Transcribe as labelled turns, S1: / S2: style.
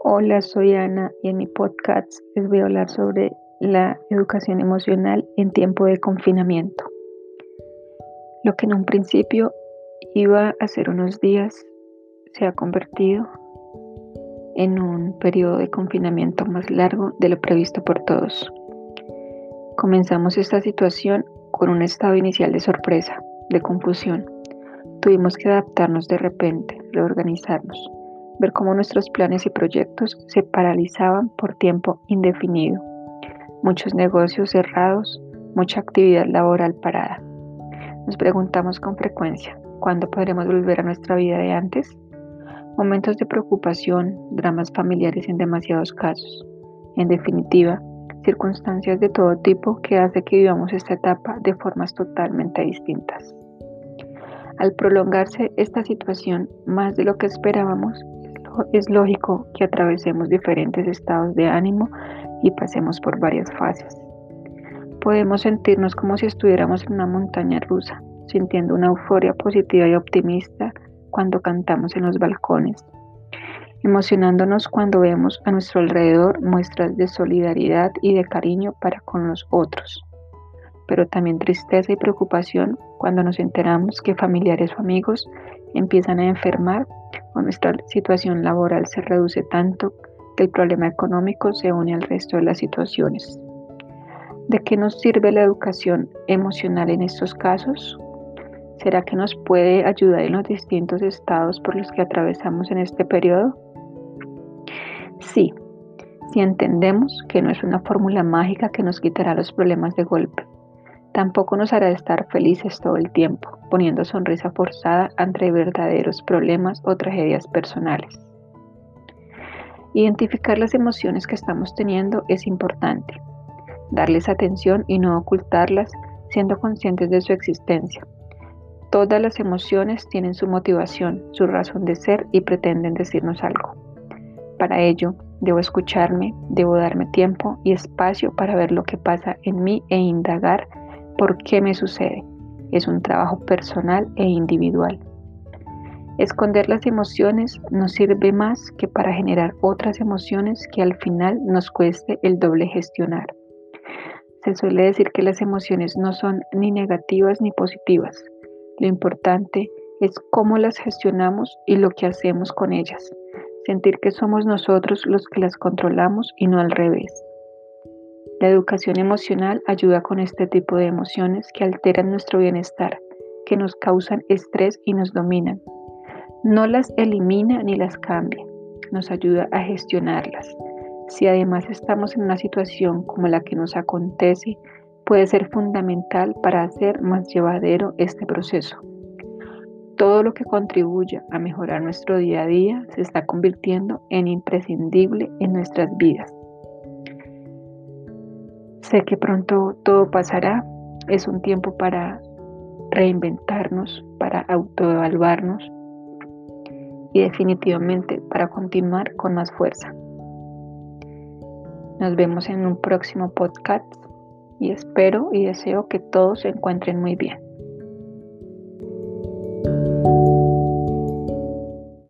S1: Hola, soy Ana y en mi podcast les voy a hablar sobre la educación emocional en tiempo de confinamiento. Lo que en un principio iba a ser unos días se ha convertido en un periodo de confinamiento más largo de lo previsto por todos. Comenzamos esta situación con un estado inicial de sorpresa, de confusión. Tuvimos que adaptarnos de repente, reorganizarnos ver cómo nuestros planes y proyectos se paralizaban por tiempo indefinido. Muchos negocios cerrados, mucha actividad laboral parada. Nos preguntamos con frecuencia, ¿cuándo podremos volver a nuestra vida de antes? Momentos de preocupación, dramas familiares en demasiados casos. En definitiva, circunstancias de todo tipo que hace que vivamos esta etapa de formas totalmente distintas. Al prolongarse esta situación más de lo que esperábamos, es lógico que atravesemos diferentes estados de ánimo y pasemos por varias fases. Podemos sentirnos como si estuviéramos en una montaña rusa, sintiendo una euforia positiva y optimista cuando cantamos en los balcones, emocionándonos cuando vemos a nuestro alrededor muestras de solidaridad y de cariño para con los otros, pero también tristeza y preocupación cuando nos enteramos que familiares o amigos empiezan a enfermar nuestra situación laboral se reduce tanto que el problema económico se une al resto de las situaciones. ¿De qué nos sirve la educación emocional en estos casos? ¿Será que nos puede ayudar en los distintos estados por los que atravesamos en este periodo? Sí, si entendemos que no es una fórmula mágica que nos quitará los problemas de golpe, Tampoco nos hará estar felices todo el tiempo, poniendo sonrisa forzada ante verdaderos problemas o tragedias personales. Identificar las emociones que estamos teniendo es importante. Darles atención y no ocultarlas, siendo conscientes de su existencia. Todas las emociones tienen su motivación, su razón de ser y pretenden decirnos algo. Para ello, debo escucharme, debo darme tiempo y espacio para ver lo que pasa en mí e indagar por qué me sucede. Es un trabajo personal e individual. Esconder las emociones no sirve más que para generar otras emociones que al final nos cueste el doble gestionar. Se suele decir que las emociones no son ni negativas ni positivas. Lo importante es cómo las gestionamos y lo que hacemos con ellas. Sentir que somos nosotros los que las controlamos y no al revés. La educación emocional ayuda con este tipo de emociones que alteran nuestro bienestar, que nos causan estrés y nos dominan. No las elimina ni las cambia, nos ayuda a gestionarlas. Si además estamos en una situación como la que nos acontece, puede ser fundamental para hacer más llevadero este proceso. Todo lo que contribuya a mejorar nuestro día a día se está convirtiendo en imprescindible en nuestras vidas. Sé que pronto todo pasará. Es un tiempo para reinventarnos, para autoevaluarnos y definitivamente para continuar con más fuerza. Nos vemos en un próximo podcast y espero y deseo que todos se encuentren muy bien.